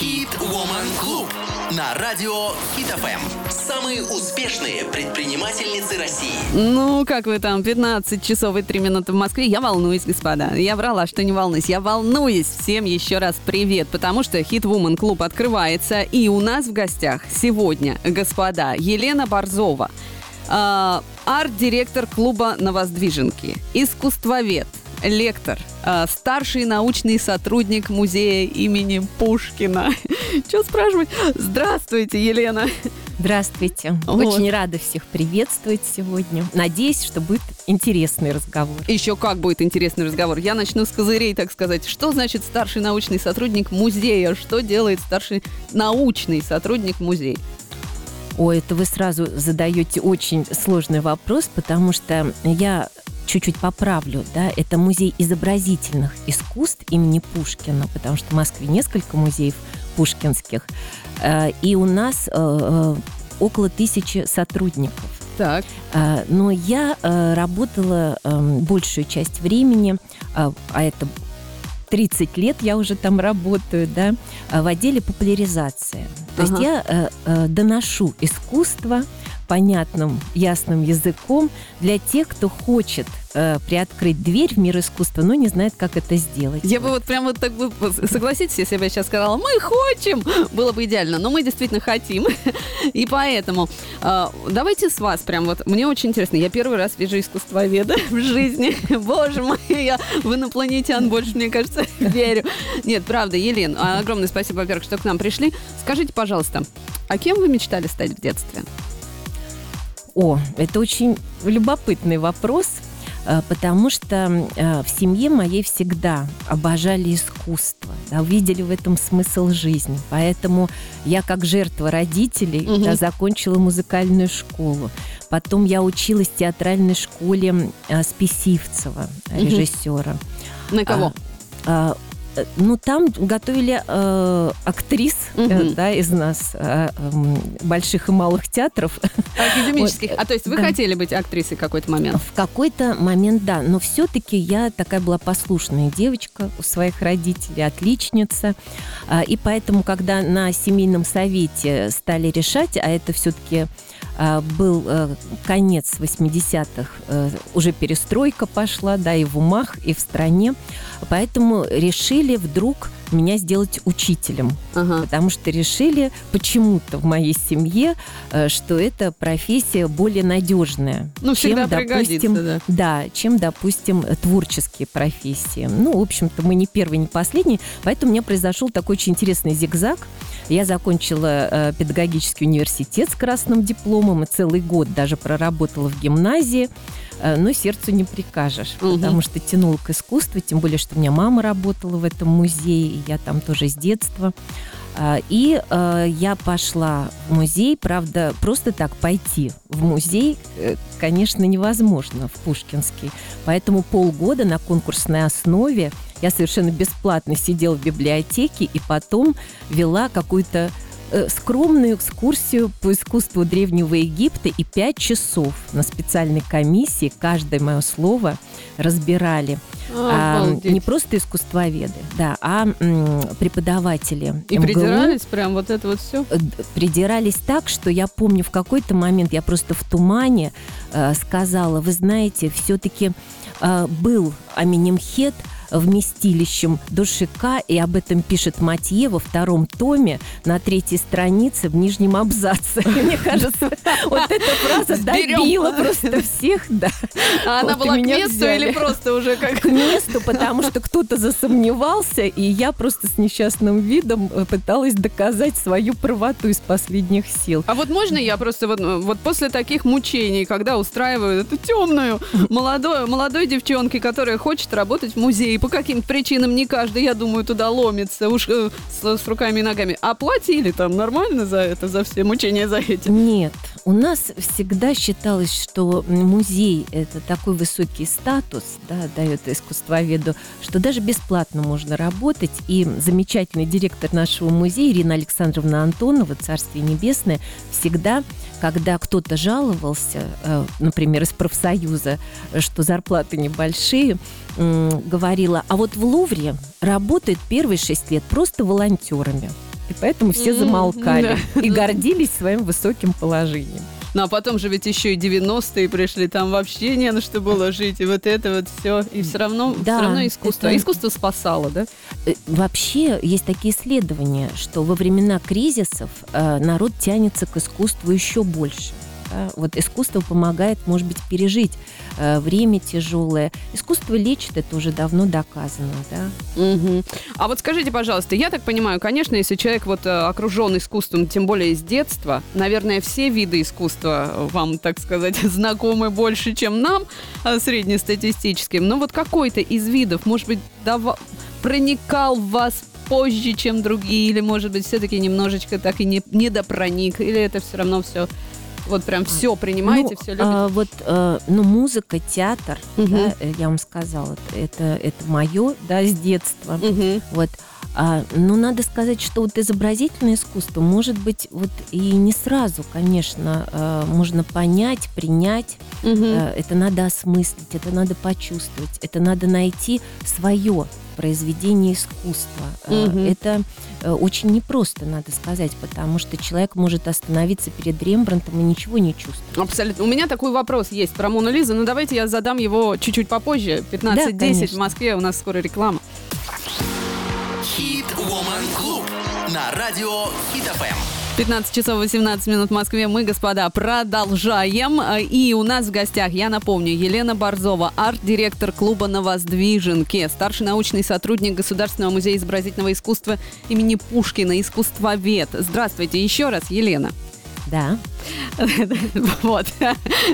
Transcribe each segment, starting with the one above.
Хит Woman Club на радио Хит ФМ. Самые успешные предпринимательницы России. Ну, как вы там, 15 часов и 3 минуты в Москве. Я волнуюсь, господа. Я врала, что не волнуюсь. Я волнуюсь. Всем еще раз привет, потому что Хит Woman Club открывается. И у нас в гостях сегодня, господа, Елена Борзова, э, арт-директор клуба «Новоздвиженки», искусствовед, лектор, э, старший научный сотрудник музея имени Пушкина. Что спрашивать? Здравствуйте, Елена. Здравствуйте. Вот. Очень рада всех приветствовать сегодня. Надеюсь, что будет интересный разговор. Еще как будет интересный разговор. Я начну с козырей, так сказать. Что значит старший научный сотрудник музея? Что делает старший научный сотрудник музея? Ой, это вы сразу задаете очень сложный вопрос, потому что я чуть-чуть поправлю, да, это музей изобразительных искусств имени Пушкина, потому что в Москве несколько музеев пушкинских, Э, и у нас э, э, около тысячи сотрудников. Так. Но я работала большую часть времени, а это 30 лет я уже там работаю, да, в отделе популяризации. То Ага. есть я доношу искусство понятным, ясным языком для тех, кто хочет э, приоткрыть дверь в мир искусства, но не знает, как это сделать. Я бы вот прям вот так бы, согласитесь, если бы я сейчас сказала, мы хотим, было бы идеально, но мы действительно хотим. И поэтому э, давайте с вас прям вот, мне очень интересно, я первый раз вижу искусствоведа в жизни. Боже мой, я в инопланетян больше, мне кажется, верю. Нет, правда, Елен, огромное спасибо, во-первых, что к нам пришли. Скажите, пожалуйста, а кем вы мечтали стать в детстве? О, это очень любопытный вопрос, э, потому что э, в семье моей всегда обожали искусство, да, видели в этом смысл жизни. Поэтому я как жертва родителей Мгм. да, закончила музыкальную школу. Потом я училась в театральной школе э, Списивцева, режиссера. На кого? А, э, ну, там готовили э, актрис э, Мгм. да, из нас, э, м, больших и малых театров. Академических. вот, А то есть вы да. хотели быть актрисой в какой-то момент? В какой-то момент, да, но все-таки я такая была послушная девочка у своих родителей, отличница. А, И поэтому, когда на семейном совете стали решать, а это все-таки был э, конец 80-х, э, уже перестройка пошла, да, и в умах, и в стране, поэтому решили вдруг меня сделать учителем Ага. потому что решили почему-то в моей семье, э, что эта профессия более надежная, Ну, чем, допустим, да. да, чем, допустим, творческие профессии. Ну, в общем-то, мы не первый, не последний, поэтому у меня произошел такой очень интересный зигзаг. Я закончила э, педагогический университет с красным дипломом и целый год даже проработала в гимназии. Э, Но сердцу не прикажешь, Мгм. потому что тянула к искусству, тем более, что у меня мама работала в этом музее, и я там тоже с детства. А, И э, я пошла в музей, правда, просто так пойти в музей, э, конечно, невозможно в Пушкинский. Поэтому полгода на конкурсной основе я совершенно бесплатно сидела в библиотеке и потом вела какую-то скромную экскурсию по искусству Древнего Египта и пять часов на специальной комиссии каждое мое слово разбирали. А, Обалдеть. не просто искусствоведы, да, а м, преподаватели. И МГУ. придирались прям вот это вот все? Э, придирались так, что я помню в какой-то момент я просто в тумане э, сказала, вы знаете, все-таки был Аминемхет вместилищем душика, и об этом пишет Матье во втором томе на третьей странице в нижнем абзаце. Мне кажется, вот эта фраза добила просто всех, да. А она была к месту или просто уже как... к месту, потому что кто-то засомневался, и я просто с несчастным видом э, пыталась доказать свою правоту из последних сил. А вот можно я просто вот, вот после таких мучений, когда устраивают эту темную молодой, молодой девчонке, которая хочет работать в музее, по каким-то причинам не каждый, я думаю, туда ломится уж э, с, с руками и ногами. Оплатили там нормально за это, за все мучения за эти? Нет, у нас всегда считалось, что музей – это такой высокий статус, да, дает искусствоведу, что даже бесплатно можно работать. И замечательный директор нашего музея Ирина Александровна Антонова, Царствие Небесное, всегда, когда кто-то жаловался, э, например, из профсоюза, что зарплаты небольшие, говорила, а вот в Лувре работают первые шесть лет просто волонтерами. И поэтому все замолкали и гордились своим высоким положением. Ну а потом же ведь еще и 90-е пришли, там вообще не на что было жить, и вот это вот все. И все равно, Да, все равно искусство. это- Искусство спасало, да? Э, Вообще есть такие исследования, что во времена кризисов э, народ тянется к искусству еще больше. Да. Вот искусство помогает, может быть, пережить э, время тяжелое. Искусство лечит, это уже давно доказано. Да? Мгм. А вот скажите, пожалуйста, я так понимаю, конечно, если человек вот э, окружен искусством, тем более с детства, наверное, все виды искусства э, вам, так сказать, знакомы больше, чем нам, э, среднестатистическим. Но вот какой-то из видов, может быть, дава- проникал в вас позже, чем другие, или, может быть, все-таки немножечко так и не, не допроник, или это все равно все, вот прям все принимаете, Ну, все любите? а, вот, э, ну, музыка, театр, Мгм. да, я вам сказала, это, это мое, да, с детства. Мгм. Вот. А, но надо сказать, что вот изобразительное искусство, может быть, вот и не сразу, конечно, э, можно понять, принять. Мгм. Э, это надо осмыслить, это надо почувствовать, это надо найти свое произведение искусства. Мгм. Это э, очень непросто, надо сказать, потому что человек может остановиться перед Рембрандтом и ничего не чувствовать. Абсолютно. У меня такой вопрос есть про Мону Лизу, но давайте я задам его чуть-чуть попозже. 15.10 в конечно. Москве, у нас скоро реклама. Хит Woman Club на радио Хит ФМ. 15 часов 18 минут в Москве. Мы, господа, продолжаем. И у нас в гостях, я напомню, Елена Борзова, арт-директор клуба на Воздвиженке, старший научный сотрудник Государственного музея изобразительного искусства имени Пушкина, искусствовед. Здравствуйте еще раз, Елена. Да. Вот.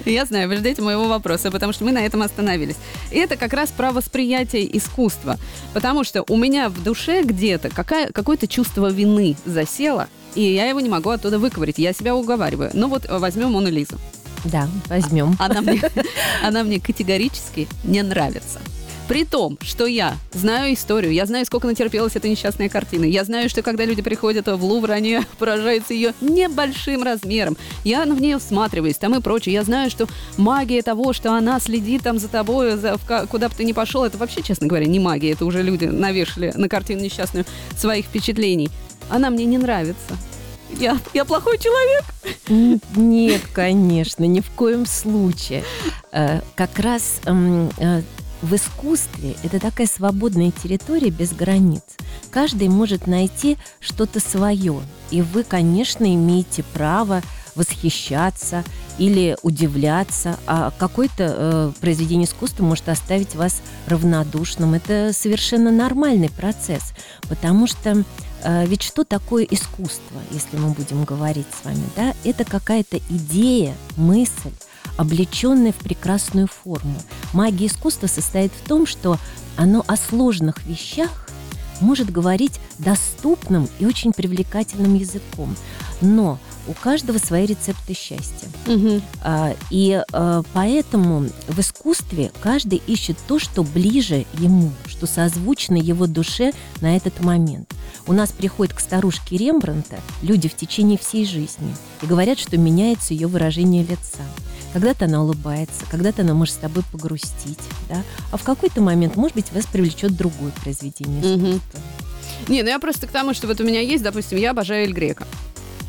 Я знаю, вы ждете моего вопроса, потому что мы на этом остановились. И это как раз про восприятие искусства. Потому что у меня в душе где-то какое-то чувство вины засело, и я его не могу оттуда выковырить. Я себя уговариваю. Ну вот возьмем Мону Лизу. Да, возьмем. Она мне, она мне категорически не нравится. При том, что я знаю историю, я знаю, сколько натерпелась эта несчастная картина. Я знаю, что когда люди приходят в Лувр, они поражаются ее небольшим размером. Я в нее всматриваюсь там и прочее. Я знаю, что магия того, что она следит там за тобой, за, куда бы ты ни пошел, это вообще, честно говоря, не магия. Это уже люди навешали на картину несчастную своих впечатлений. Она мне не нравится. Я, я плохой человек. Нет, конечно, ни в коем случае. Э, Как раз м, э, в искусстве это такая свободная территория без границ. Каждый может найти что-то свое. И вы, конечно, имеете право восхищаться или удивляться, а какое-то э, произведение искусства может оставить вас равнодушным. Это совершенно нормальный процесс, потому что ведь что такое искусство, если мы будем говорить с вами, да? Это какая-то идея, мысль, облеченная в прекрасную форму. Магия искусства состоит в том, что оно о сложных вещах может говорить доступным и очень привлекательным языком. Но у каждого свои рецепты счастья. А, И а, поэтому в искусстве каждый ищет то, что ближе ему, что созвучно его душе на этот момент. У нас приходят к старушке Рембранта люди в течение всей жизни и говорят, что меняется ее выражение лица. Когда-то она улыбается, когда-то она может с тобой погрустить, да? а в какой-то момент, может быть, вас привлечет другое произведение искусства. Не, ну я просто к тому, что вот у меня есть, допустим, я обожаю Эль Грека.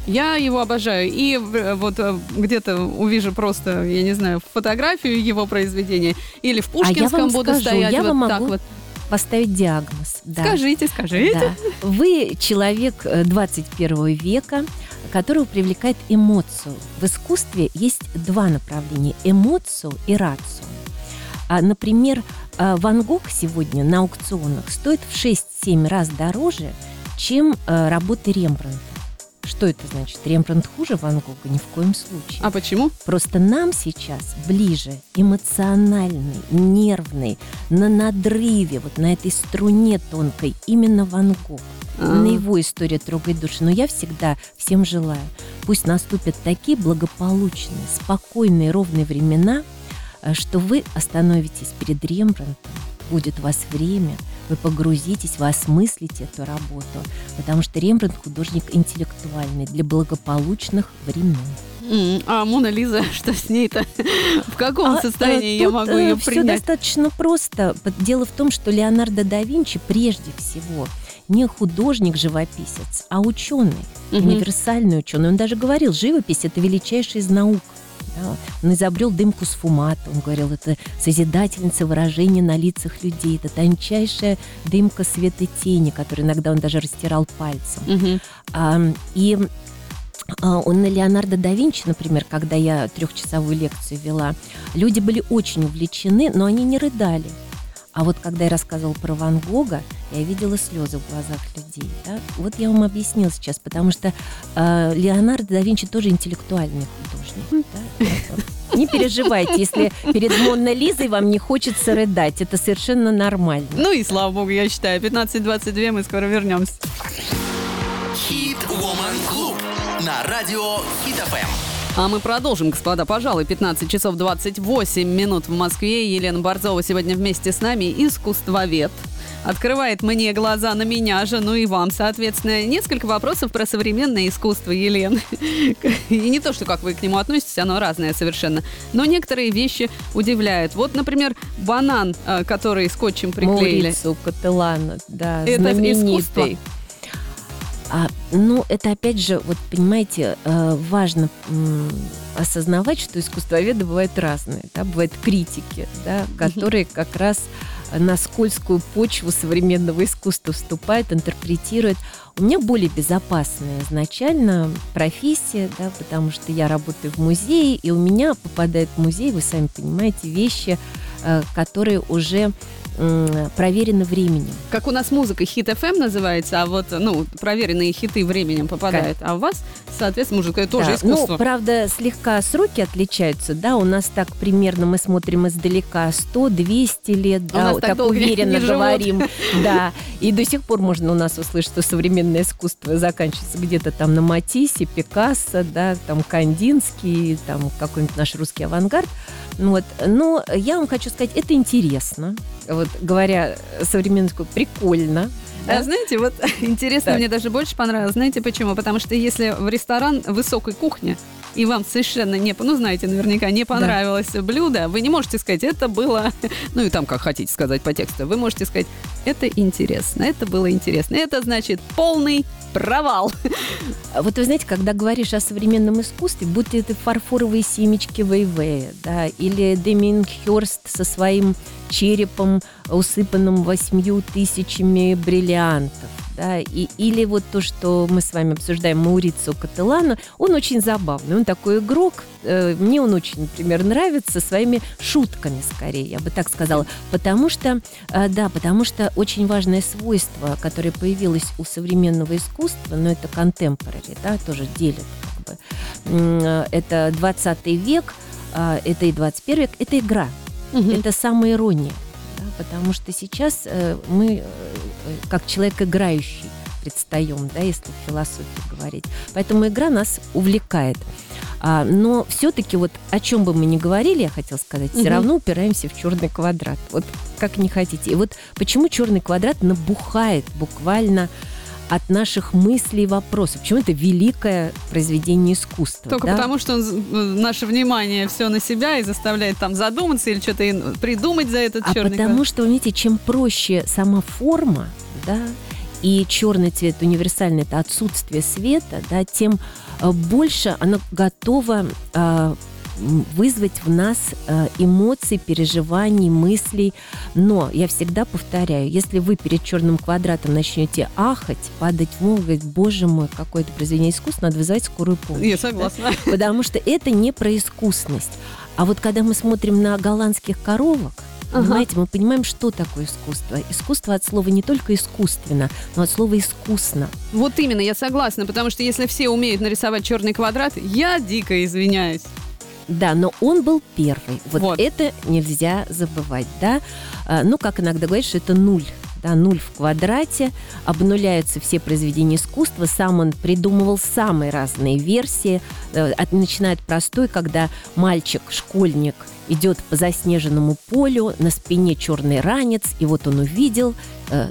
Я его обожаю. И э, вот э, где-то увижу просто, я не знаю, фотографию его произведения. Или в А Пушкинском вам буду скажу, стоять я вот вам так могу вот. Поставить диагноз. да. Скажите, скажите. Да. Вы человек э, 21 века, которого привлекает эмоцию. В искусстве есть два направления – эмоцию и рацию. А, например, э, Ван Гог сегодня на аукционах стоит в 6-7 раз дороже, чем э, работы Рембрандта. Что это значит? Рембрандт хуже Ван Гога? Ни в коем случае. А почему? Просто нам сейчас ближе эмоциональный, нервный, на надрыве, вот на этой струне тонкой, именно Ван Гог. А. На его история трогает души. Но я всегда всем желаю, пусть наступят такие благополучные, спокойные, ровные времена, э, что вы остановитесь перед Рембрандтом, будет у вас время, вы погрузитесь, вы осмыслите эту работу, потому что Рембрандт художник интеллектуальный для благополучных времен. А Мона Лиза, что с ней-то? В каком А, состоянии э, я могу ее все принять? достаточно просто. Дело в том, что Леонардо да Винчи прежде всего не художник-живописец, а ученый, Мгм. универсальный ученый. Он даже говорил, живопись – это величайшая из наук. Да, Он изобрел дымку с Он говорил, это созидательница выражения на лицах людей. Это тончайшая дымка света тени, которую иногда он даже растирал пальцем. Мгм. А, и он на Леонардо да Винчи, например, когда я трехчасовую лекцию вела, люди были очень увлечены, но они не рыдали. А вот когда я рассказывала про Ван Гога, я видела слезы в глазах людей. Да? Вот я вам объяснила сейчас, потому что э, Леонардо да Винчи тоже интеллектуальный художник. да. Не переживайте, если перед Монной Лизой вам не хочется рыдать. Это совершенно нормально. Ну и слава богу, я считаю. 15.22, мы скоро вернемся. Хит Woman Club на радио Хит ФМ. А мы продолжим, господа, пожалуй, 15 часов 28 минут в Москве. Елена Борзова сегодня вместе с нами, искусствовед. Открывает мне глаза на меня же, ну и вам, соответственно. Несколько вопросов про современное искусство, Елена. И не то, что как вы к нему относитесь, оно разное совершенно. Но некоторые вещи удивляют. Вот, например, банан, э, который скотчем приклеили. Маурицу Кателлано, да, Это знаменитый. искусство? А, ну, это опять же, вот понимаете, э, важно осознавать, что искусствоведы бывают разные, да, бывают критики, да, которые как раз на скользкую почву современного искусства вступают, интерпретируют. У меня более безопасная изначально профессия, да, потому что я работаю в музее, и у меня попадают в музей, вы сами понимаете, вещи, э, которые уже м, проверены временем. Как у нас музыка хит FM называется, а вот, ну, проверенные хиты временем попадают. А у вас, соответственно, музыка тоже Да, искусство. Ну, правда, слегка сроки отличаются, да, у нас так примерно мы смотрим издалека 100-200 лет, да, нас вот так так, не- уверенно не живут. говорим, да, и до сих пор можно у нас услышать, что современное искусство заканчивается где-то там на Матиссе, Пикассо, да, там Кандинский, там какой-нибудь наш русский авангард, вот, но я вам хочу сказать, это интересно, вот, говоря современную прикольно, А да. знаете, вот интересно, Так. мне даже больше понравилось. Знаете почему? Потому что если в ресторан высокой кухни, и вам совершенно не, ну знаете, наверняка не понравилось блюдо, вы не можете сказать, это было, ну и там как хотите сказать по тексту, вы можете сказать, это интересно, это было интересно. Это значит полный провал. Вот вы знаете, когда говоришь о современном искусстве, будто это фарфоровые семечки Вейвея, да, или Демин Хёрст со своим черепом, усыпанным восьмью тысячами бриллиантов, да, и, или вот то, что мы с вами обсуждаем, Маурицу Кателлано, он очень забавный, он такой игрок, э, мне он очень, например, нравится своими шутками, скорее, я бы так сказала, потому что, э, да, потому что очень важное свойство, которое появилось у современного искусства, но это contemporary, да, тоже делят как бы, э, это 20 век, а, это и 21 век, это игра, это самая ирония, да, потому что сейчас э, мы, э, как человек играющий, предстаем, да, если в философии говорить. Поэтому игра нас увлекает. А, но все-таки вот о чем бы мы ни говорили, я хотела сказать, все Мгм. равно упираемся в черный квадрат. Вот как не хотите. И вот почему черный квадрат набухает буквально от наших мыслей и вопросов. Почему это великое произведение искусства? Только да? потому, что он, э, наше внимание все на себя и заставляет там задуматься или что-то придумать за этот А черный потому что, видите, чем проще сама форма, да, и черный цвет универсальный это отсутствие света, да, тем э, больше оно готово э, вызвать в нас э, эмоций, переживаний, мыслей. Но я всегда повторяю, если вы перед черным квадратом начнете ахать, падать в мол, говорить, боже мой, какое это произведение искусства, надо вызывать скорую помощь. Я да. согласна. Потому что это не про искусность. А вот когда мы смотрим на голландских коровок, Ага. понимаете, мы понимаем, что такое искусство. Искусство от слова не только искусственно, но от слова искусно. Вот именно, я согласна, потому что если все умеют нарисовать черный квадрат, я дико извиняюсь. Да, но он был первый. Вот, Вот. это нельзя забывать, да. А, Ну, как иногда говорят, что это нуль. Да, нуль в квадрате, обнуляются все произведения искусства. Сам он придумывал самые разные версии. Э, от- Начиная от простой, когда мальчик, школьник, идет по заснеженному полю, на спине черный ранец, и вот он увидел э,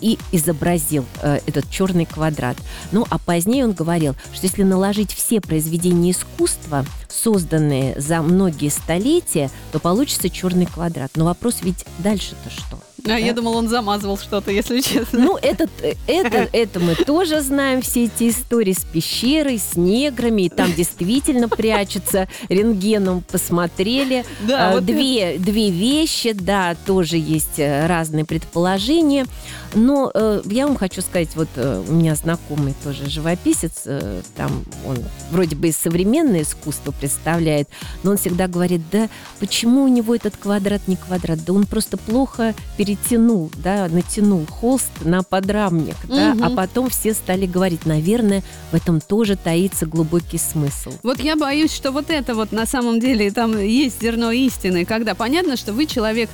и изобразил э, этот черный квадрат. Ну, а позднее он говорил, что если наложить все произведения искусства, созданные за многие столетия, то получится черный квадрат. Но вопрос ведь дальше-то что? А я думал, он замазывал что-то, если честно. Ну, этот, это, это мы тоже знаем, все эти истории с пещерой, с неграми, и там действительно прячутся, рентгеном посмотрели. Да, А, вот две, две вещи, да, тоже есть э, разные предположения. Но э, я вам хочу сказать, вот э, у меня знакомый тоже живописец, э, там он вроде бы и современное искусство представляет, но он всегда говорит, да почему у него этот квадрат не квадрат? Да он просто плохо перетянул, да, натянул холст на подрамник, да, Мгм. а потом все стали говорить, наверное, в этом тоже таится глубокий смысл. Вот я боюсь, что вот это вот на самом деле там есть зерно истины, когда понятно, что вы человек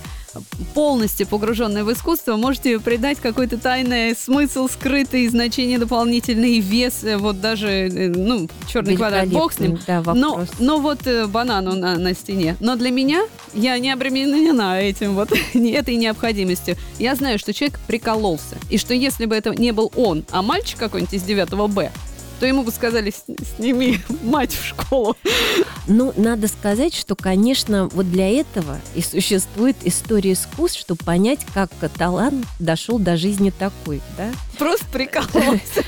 полностью погруженный в искусство, можете придать какой-то тайный смысл, скрытый, значение дополнительный, вес, э, вот даже, э, ну, черный квадрат, бог с ним. Да, Но, вопрос. но вот э, банану на, на стене. Но для меня я не обременена этим вот этой необходимостью. Я знаю, что человек прикололся. И что если бы это не был он, а мальчик какой-нибудь из 9 Б, то ему бы сказали, «С- сними мать в школу. Ну, надо сказать, что, конечно, вот для этого и существует история искусств, чтобы понять, как талант дошел до жизни такой, да? Просто прикололся.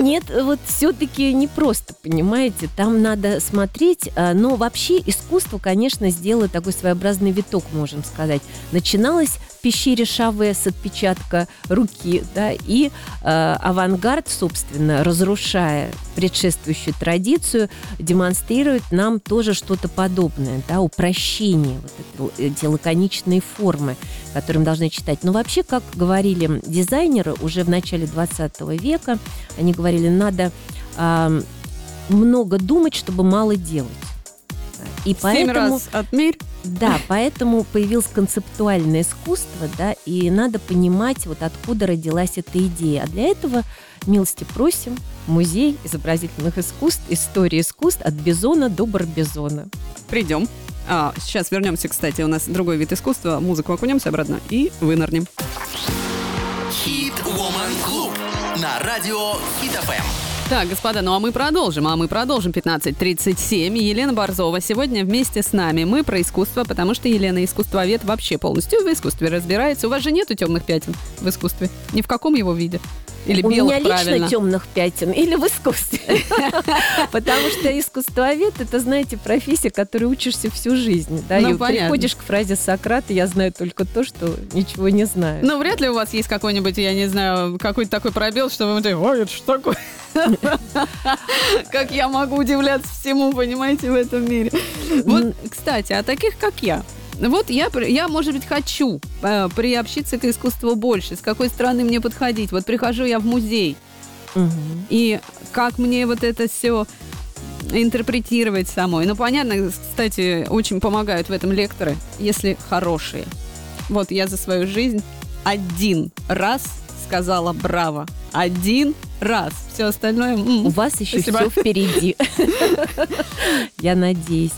Нет, вот все-таки не просто, понимаете, там надо смотреть, а, но вообще искусство, конечно, сделало такой своеобразный виток, можем сказать. Начиналось пещере Шаве с отпечатка руки, да, и э, авангард, собственно, разрушая предшествующую традицию, демонстрирует нам тоже что-то подобное, да, упрощение, вот это, эти лаконичные формы, которые мы должны читать. Но вообще, как говорили дизайнеры уже в начале 20 века, они говорили, надо а, много думать, чтобы мало делать. И Семь поэтому, раз отмерь. Да, поэтому появилось концептуальное искусство, да, и надо понимать, вот откуда родилась эта идея. А для этого милости просим музей изобразительных искусств, истории искусств от Бизона до Барбизона. Придем. А, сейчас вернемся, кстати, у нас другой вид искусства. Музыку окунемся обратно и вынырнем. Хит Woman Club на радио Хит ФМ. Так, господа, ну а мы продолжим, а мы продолжим 15.37. Елена Борзова сегодня вместе с нами. Мы про искусство, потому что Елена искусствовед вообще полностью в искусстве разбирается. У вас же нету темных пятен в искусстве? Ни в каком его виде? Или У белых, меня лично правильно? темных пятен или в искусстве. Потому что искусствовед это, знаете, профессия, которой учишься всю жизнь. Да, Ну, и приходишь к фразе Сократа, я знаю только то, что ничего не знаю. Ну, вряд ли у вас есть какой-нибудь, я не знаю, какой-то такой пробел, что вы думаете, ой, это что такое? Как я могу удивляться всему, понимаете, в этом мире. Вот, кстати, а таких, как я, вот я, я, может быть, хочу э, приобщиться к искусству больше. С какой стороны мне подходить? Вот прихожу я в музей, Мгм. и как мне вот это все интерпретировать самой. Ну, понятно, кстати, очень помогают в этом лекторы, если хорошие. Вот я за свою жизнь один раз сказала браво. Один раз. Все остальное... м. У вас еще Спасибо. все впереди. Я надеюсь.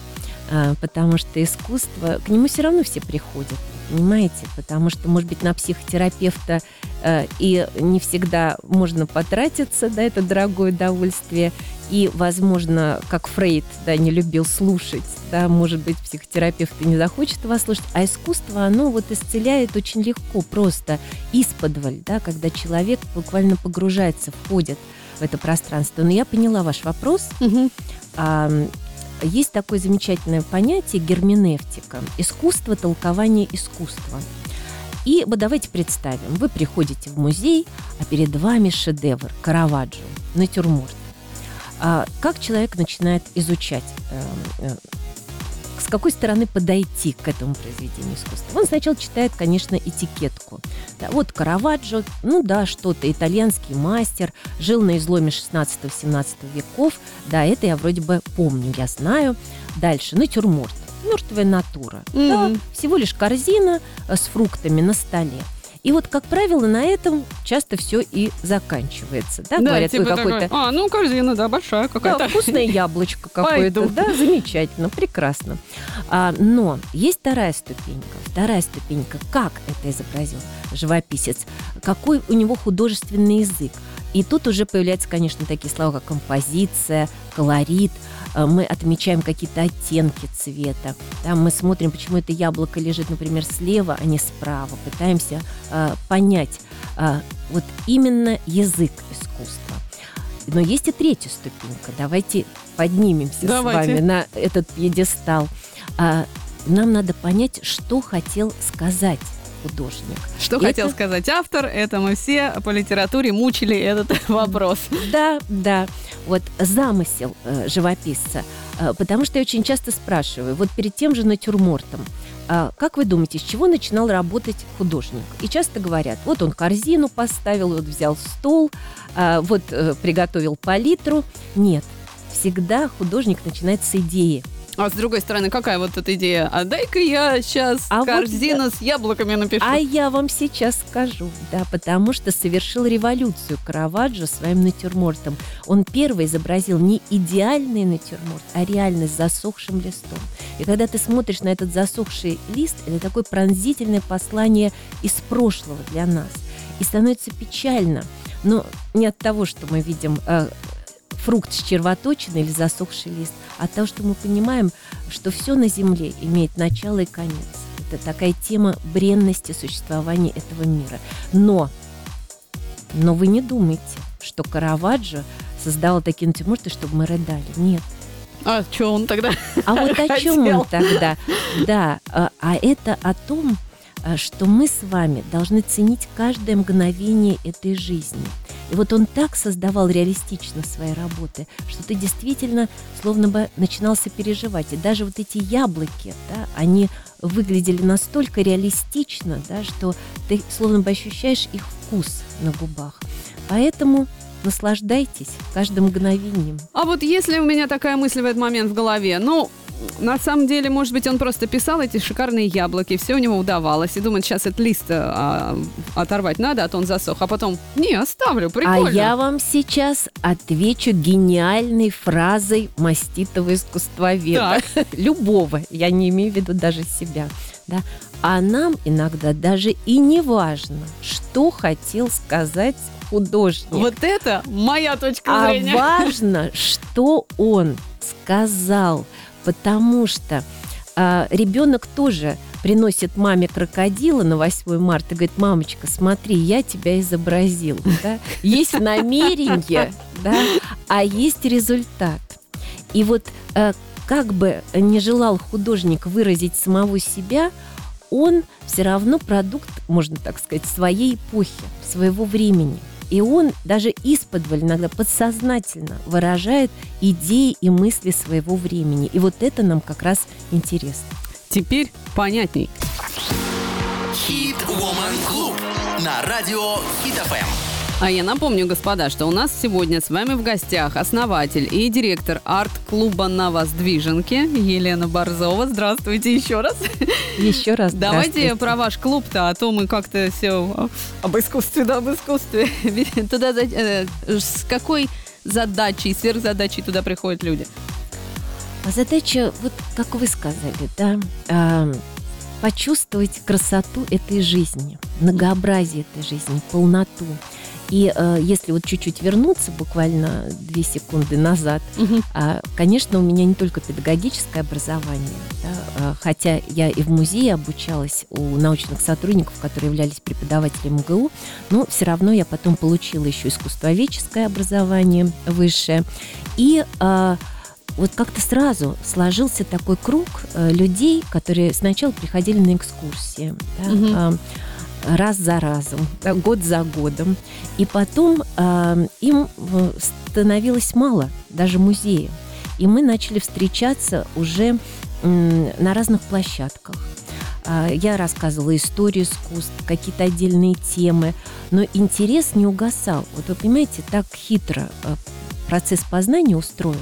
А, Потому что искусство, к нему все равно все приходят, понимаете? Потому что, может быть, на психотерапевта э, и не всегда можно потратиться, да, это дорогое удовольствие. И, возможно, как Фрейд, да, не любил слушать, да, может быть, психотерапевт и не захочет вас слушать, а искусство, оно вот исцеляет очень легко, просто исподволь, да, когда человек буквально погружается, входит в это пространство. Но я поняла ваш вопрос. Мгм. А, есть такое замечательное понятие герменевтика. Искусство толкования искусства. И вот давайте представим, вы приходите в музей, а перед вами шедевр Караваджо, натюрморт. А как человек начинает изучать, э, э, с какой стороны подойти к этому произведению искусства? Он сначала читает, конечно, этикетку. Да, вот Караваджо, ну да, что-то, итальянский мастер, жил на изломе 16-17 веков. Да, это я вроде бы помню, я знаю. Дальше, натюрморт. Мертвая натура. Да, Мгм. всего лишь корзина э, с фруктами на столе. И вот, как правило, на этом часто все и заканчивается. Да, говорят, типа вы какой-то А, ну, корзина, да, большая да, какая-то. вкусное яблочко какое-то, да, замечательно, прекрасно. А, но есть вторая ступенька. Вторая ступенька, как это изобразил живописец, какой у него художественный язык. И тут уже появляются, конечно, такие слова, как композиция, колорит. Э, мы отмечаем какие-то оттенки цвета. Там мы смотрим, почему это яблоко лежит, например, слева, а не справа. Пытаемся э, понять э, вот именно язык искусства. Но есть и третья ступенька. Давайте поднимемся Давайте. с вами на этот пьедестал. А, нам надо понять, что хотел сказать художник. Что Это- хотел сказать автор, это мы все по литературе мучили этот вопрос. Да, да. Вот замысел э, живописца. Э, потому что я очень часто спрашиваю, вот перед тем же натюрмортом, а как вы думаете, с чего начинал работать художник? И часто говорят, вот он корзину поставил, вот взял стол, а, вот э, приготовил палитру. Нет, всегда художник начинает с идеи. А с другой стороны, какая вот эта идея? А дай-ка я сейчас А вот корзину с яблоками напишу. А я вам сейчас скажу, да, потому что совершил революцию Караваджо своим натюрмортом. Он первый изобразил не идеальный натюрморт, а реально с засохшим листом. И когда ты смотришь на этот засохший лист, это такое пронзительное послание из прошлого для нас. И становится печально, но не от того, что мы видим э, фрукт с червоточиной или засохший лист, а того, что мы понимаем, что все на Земле имеет начало и конец. Это такая тема бренности существования этого мира. Но, но вы не думайте, что Караваджо создал такие натюрморты, чтобы мы рыдали. Нет. А что он тогда? А вот о чем Хотел. он тогда? Да, а, а это о том, а, что мы с вами должны ценить каждое мгновение этой жизни. И вот он так создавал реалистично свои работы, что ты действительно словно бы начинался переживать. И даже вот эти яблоки, да, они выглядели настолько реалистично, да, что ты словно бы ощущаешь их вкус на губах. Поэтому наслаждайтесь каждым мгновением. А вот если у меня такая мысль в этот момент в голове, ну, на самом деле, может быть, он просто писал эти шикарные яблоки, все у него удавалось, и думает, сейчас этот лист а, оторвать надо, а то он засох, а потом, не, оставлю, прикольно. А я вам сейчас отвечу гениальной фразой маститого искусствоведа. Любого, я не имею в виду даже себя. Да? А нам иногда даже и не важно, что хотел сказать художник. Вот это моя точка а зрения. важно, что он сказал, потому что а, ребенок тоже приносит маме крокодила на 8 марта и говорит, мамочка, смотри, я тебя изобразил. Да? Есть намерение, да, а есть результат. И вот э, как бы не желал художник выразить самого себя, он все равно продукт, можно так сказать, своей эпохи, своего времени. И он даже исподволь, иногда подсознательно выражает идеи и мысли своего времени. И вот это нам как раз интересно. Теперь понятней. Хит Woman Club на радио Хит ФМ. А я напомню, господа, что у нас сегодня с вами в гостях основатель и директор арт-клуба на Воздвиженке Елена Борзова. Здравствуйте еще раз. Еще раз Давайте про ваш клуб-то, а то мы как-то все об искусстве, да, об искусстве. Туда э, с какой задачей, сверхзадачей туда приходят люди? А задача, вот как вы сказали, да, а, почувствовать красоту этой жизни, многообразие этой жизни, полноту. И э, если вот чуть-чуть вернуться, буквально две секунды назад, а, конечно, у меня не только педагогическое образование, да, а, хотя я и в музее обучалась у научных сотрудников, которые являлись преподавателями МГУ, но все равно я потом получила еще искусствоведческое образование высшее. И а, вот как-то сразу сложился такой круг э, людей, которые сначала приходили на экскурсии, да, Мгм. а, раз за разом, да, год за годом. И потом а, им э, становилось мало, даже музея. И мы начали встречаться уже м, на разных площадках. А, Я рассказывала историю искусств, какие-то отдельные темы, но интерес не угасал. Вот вы понимаете, так хитро э, процесс познания устроен,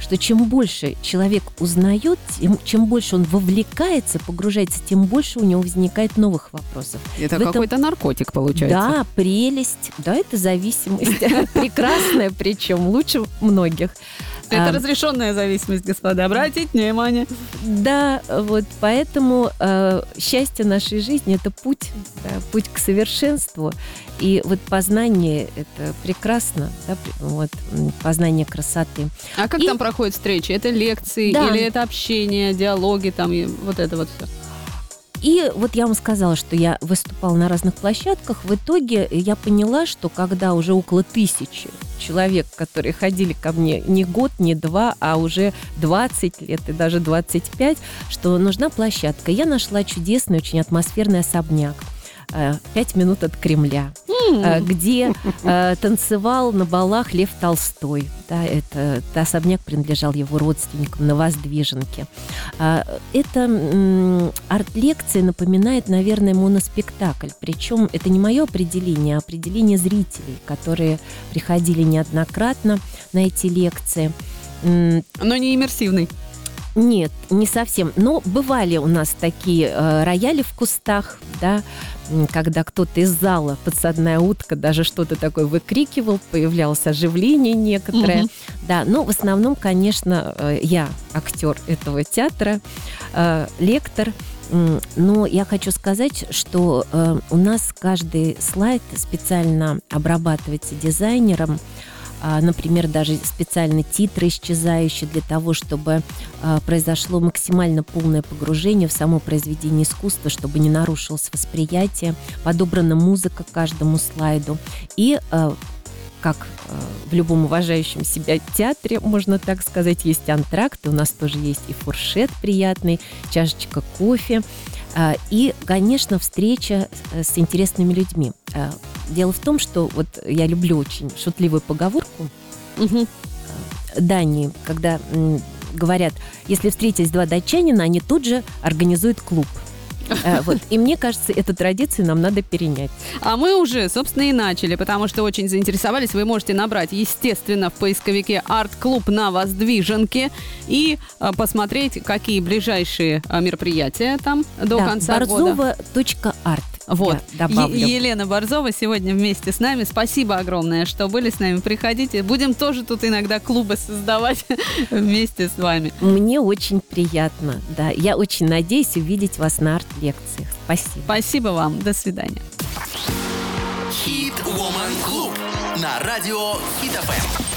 что чем больше человек узнает, тем- чем больше он вовлекается, погружается, тем больше у него возникает новых вопросов. Это этом- какой-то наркотик получается. Да, прелесть, да, это зависимость. Прекрасная, причем лучше многих. Это разрешенная зависимость, господа. Обратите внимание. Да, вот поэтому э, счастье нашей жизни это путь, да, путь к совершенству. И вот познание это прекрасно, да, вот познание красоты. А как и... там проходят встречи? Это лекции да. или это общение, диалоги, там и вот это вот все? И вот я вам сказала, что я выступала на разных площадках. В итоге я поняла, что когда уже около тысячи человек, которые ходили ко мне не год, не два, а уже 20 лет и даже 25, что нужна площадка. Я нашла чудесный, очень атмосферный особняк – «Пять минут от Кремля», mm. где э, танцевал на балах Лев Толстой. Да, это, это особняк принадлежал его родственникам на Воздвиженке. Это арт-лекция напоминает, наверное, моноспектакль. Причем это не мое определение, а определение зрителей, которые приходили неоднократно на эти лекции. Но не иммерсивный. Нет, не совсем. Но бывали у нас такие э, рояли в кустах, да, когда кто-то из зала, подсадная утка, даже что-то такое выкрикивал, появлялось оживление некоторое. Угу. Да, но в основном, конечно, э, я актер этого театра, э, лектор. Но я хочу сказать, что э, у нас каждый слайд специально обрабатывается дизайнером. А, например, даже специально титры исчезающие для того, чтобы а, произошло максимально полное погружение в само произведение искусства, чтобы не нарушилось восприятие, подобрана музыка к каждому слайду. И а, как в любом уважающем себя театре, можно так сказать, есть антракты, у нас тоже есть и фуршет приятный, чашечка кофе. И, конечно, встреча с интересными людьми. Дело в том, что вот я люблю очень шутливую поговорку угу. Дании, когда говорят, если встретились два датчанина, они тут же организуют клуб. Э, вот. И мне кажется, эту традицию нам надо перенять. А мы уже, собственно, и начали, потому что очень заинтересовались. Вы можете набрать, естественно, в поисковике «Арт-клуб на Воздвиженке» и э, посмотреть, какие ближайшие э, мероприятия там до да, конца года. Борзова.арт. Вот. Елена Борзова сегодня вместе с нами. Спасибо огромное, что были с нами. Приходите. Будем тоже тут иногда клубы создавать вместе с вами. Мне очень приятно. Да, я очень надеюсь увидеть вас на арт-лекциях. Спасибо. Спасибо вам. До свидания. Хит Woman Клуб на радио Хит.